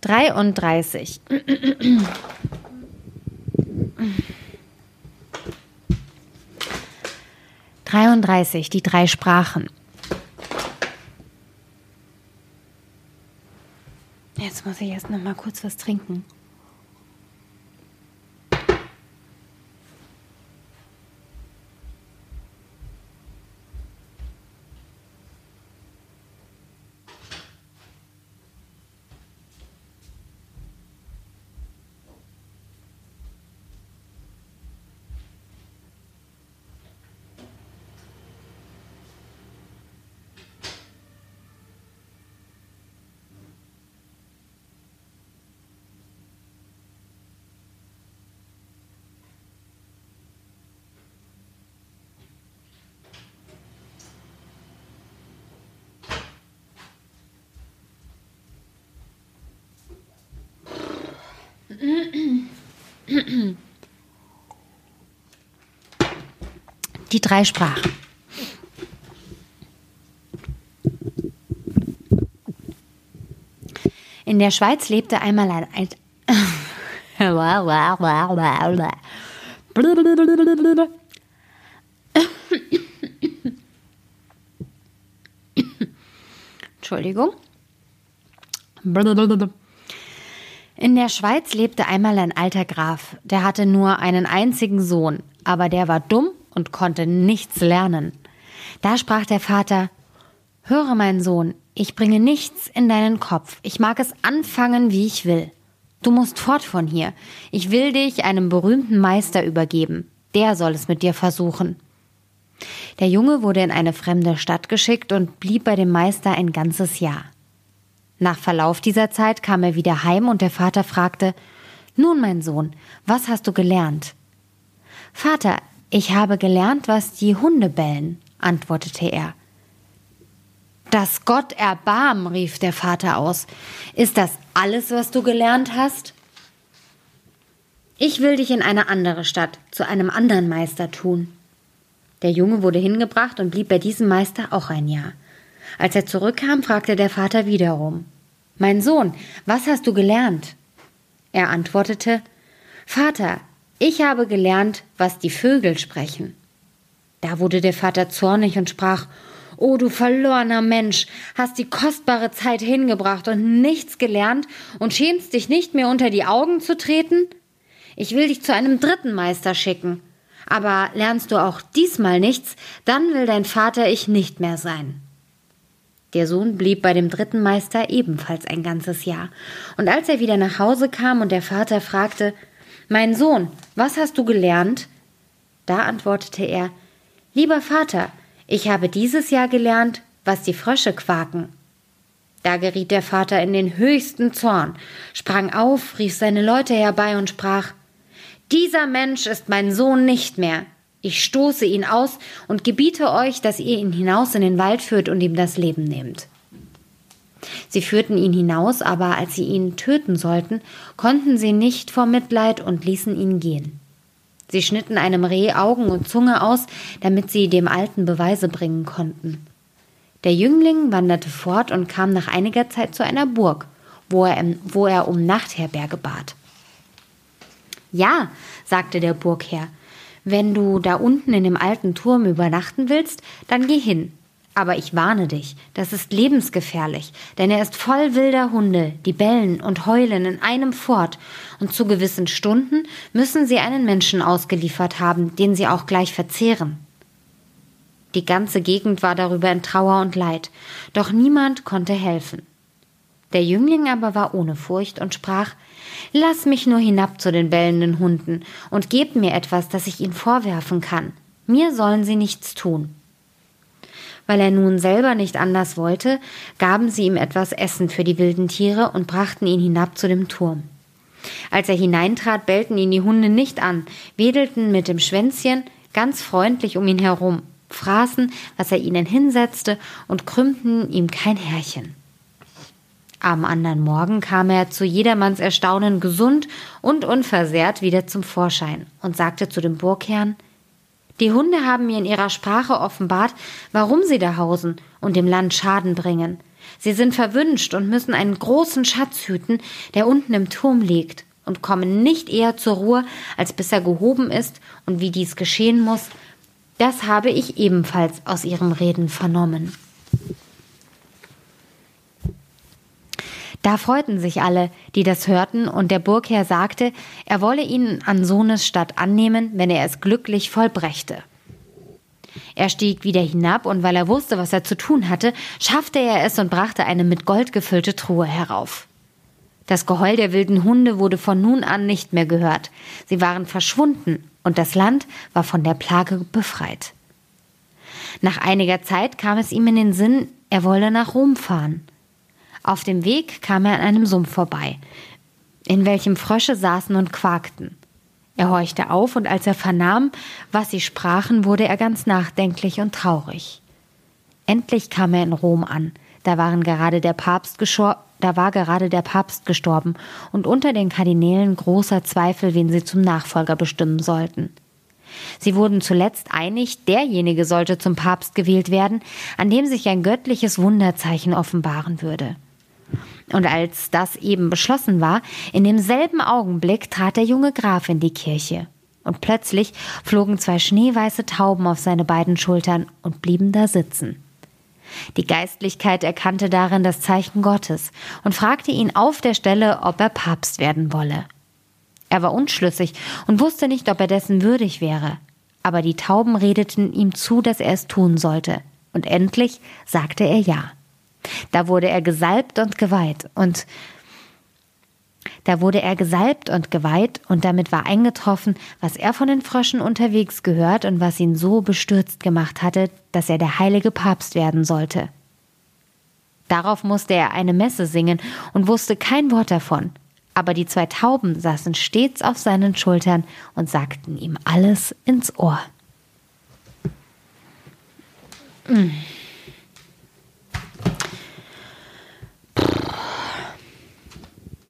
Dreiunddreißig. Dreiunddreißig, die drei Sprachen. Jetzt muss ich erst noch mal kurz was trinken. Die drei Sprachen. In der Schweiz lebte einmal ein. Entschuldigung. In der Schweiz lebte einmal ein alter Graf, der hatte nur einen einzigen Sohn, aber der war dumm und konnte nichts lernen. Da sprach der Vater Höre, mein Sohn, ich bringe nichts in deinen Kopf, ich mag es anfangen, wie ich will. Du musst fort von hier, ich will dich einem berühmten Meister übergeben, der soll es mit dir versuchen. Der Junge wurde in eine fremde Stadt geschickt und blieb bei dem Meister ein ganzes Jahr. Nach Verlauf dieser Zeit kam er wieder heim und der Vater fragte Nun, mein Sohn, was hast du gelernt? Vater, ich habe gelernt, was die Hunde bellen, antwortete er. Das Gott erbarm, rief der Vater aus. Ist das alles, was du gelernt hast? Ich will dich in eine andere Stadt, zu einem anderen Meister tun. Der Junge wurde hingebracht und blieb bei diesem Meister auch ein Jahr. Als er zurückkam, fragte der Vater wiederum Mein Sohn, was hast du gelernt? Er antwortete Vater, ich habe gelernt, was die Vögel sprechen. Da wurde der Vater zornig und sprach O du verlorener Mensch, hast die kostbare Zeit hingebracht und nichts gelernt und schämst dich nicht mehr unter die Augen zu treten? Ich will dich zu einem dritten Meister schicken. Aber lernst du auch diesmal nichts, dann will dein Vater ich nicht mehr sein. Der Sohn blieb bei dem dritten Meister ebenfalls ein ganzes Jahr. Und als er wieder nach Hause kam und der Vater fragte, Mein Sohn, was hast du gelernt? Da antwortete er, Lieber Vater, ich habe dieses Jahr gelernt, was die Frösche quaken. Da geriet der Vater in den höchsten Zorn, sprang auf, rief seine Leute herbei und sprach Dieser Mensch ist mein Sohn nicht mehr. Ich stoße ihn aus und gebiete euch, dass ihr ihn hinaus in den Wald führt und ihm das Leben nehmt. Sie führten ihn hinaus, aber als sie ihn töten sollten, konnten sie nicht vor Mitleid und ließen ihn gehen. Sie schnitten einem Reh Augen und Zunge aus, damit sie dem Alten Beweise bringen konnten. Der Jüngling wanderte fort und kam nach einiger Zeit zu einer Burg, wo er, wo er um Nachtherberge bat. Ja, sagte der Burgherr, wenn du da unten in dem alten Turm übernachten willst, dann geh hin. Aber ich warne dich, das ist lebensgefährlich, denn er ist voll wilder Hunde, die bellen und heulen in einem fort, und zu gewissen Stunden müssen sie einen Menschen ausgeliefert haben, den sie auch gleich verzehren. Die ganze Gegend war darüber in Trauer und Leid, doch niemand konnte helfen. Der Jüngling aber war ohne Furcht und sprach Lass mich nur hinab zu den bellenden Hunden und gebt mir etwas, das ich ihnen vorwerfen kann. Mir sollen sie nichts tun. Weil er nun selber nicht anders wollte, gaben sie ihm etwas Essen für die wilden Tiere und brachten ihn hinab zu dem Turm. Als er hineintrat, bellten ihn die Hunde nicht an, wedelten mit dem Schwänzchen ganz freundlich um ihn herum, fraßen, was er ihnen hinsetzte und krümmten ihm kein Härchen. Am anderen Morgen kam er zu jedermanns Erstaunen gesund und unversehrt wieder zum Vorschein und sagte zu dem Burgherrn Die Hunde haben mir in ihrer Sprache offenbart, warum sie da hausen und dem Land Schaden bringen. Sie sind verwünscht und müssen einen großen Schatz hüten, der unten im Turm liegt, und kommen nicht eher zur Ruhe, als bis er gehoben ist, und wie dies geschehen muss, das habe ich ebenfalls aus ihrem Reden vernommen. Da freuten sich alle, die das hörten, und der Burgherr sagte, er wolle ihn an Sohnes Stadt annehmen, wenn er es glücklich vollbrächte. Er stieg wieder hinab, und weil er wusste, was er zu tun hatte, schaffte er es und brachte eine mit Gold gefüllte Truhe herauf. Das Geheul der wilden Hunde wurde von nun an nicht mehr gehört. Sie waren verschwunden, und das Land war von der Plage befreit. Nach einiger Zeit kam es ihm in den Sinn, er wolle nach Rom fahren. Auf dem Weg kam er an einem Sumpf vorbei, in welchem Frösche saßen und quakten. Er horchte auf, und als er vernahm, was sie sprachen, wurde er ganz nachdenklich und traurig. Endlich kam er in Rom an. Da waren gerade der Papst da war gerade der Papst gestorben und unter den Kardinälen großer Zweifel, wen sie zum Nachfolger bestimmen sollten. Sie wurden zuletzt einig, derjenige sollte zum Papst gewählt werden, an dem sich ein göttliches Wunderzeichen offenbaren würde. Und als das eben beschlossen war, in demselben Augenblick trat der junge Graf in die Kirche. Und plötzlich flogen zwei schneeweiße Tauben auf seine beiden Schultern und blieben da sitzen. Die Geistlichkeit erkannte darin das Zeichen Gottes und fragte ihn auf der Stelle, ob er Papst werden wolle. Er war unschlüssig und wusste nicht, ob er dessen würdig wäre. Aber die Tauben redeten ihm zu, dass er es tun sollte. Und endlich sagte er ja. Da wurde er gesalbt und geweiht und da wurde er gesalbt und geweiht und damit war eingetroffen, was er von den Fröschen unterwegs gehört und was ihn so bestürzt gemacht hatte, dass er der heilige Papst werden sollte. Darauf musste er eine Messe singen und wusste kein Wort davon. Aber die zwei Tauben saßen stets auf seinen Schultern und sagten ihm alles ins Ohr. Mm.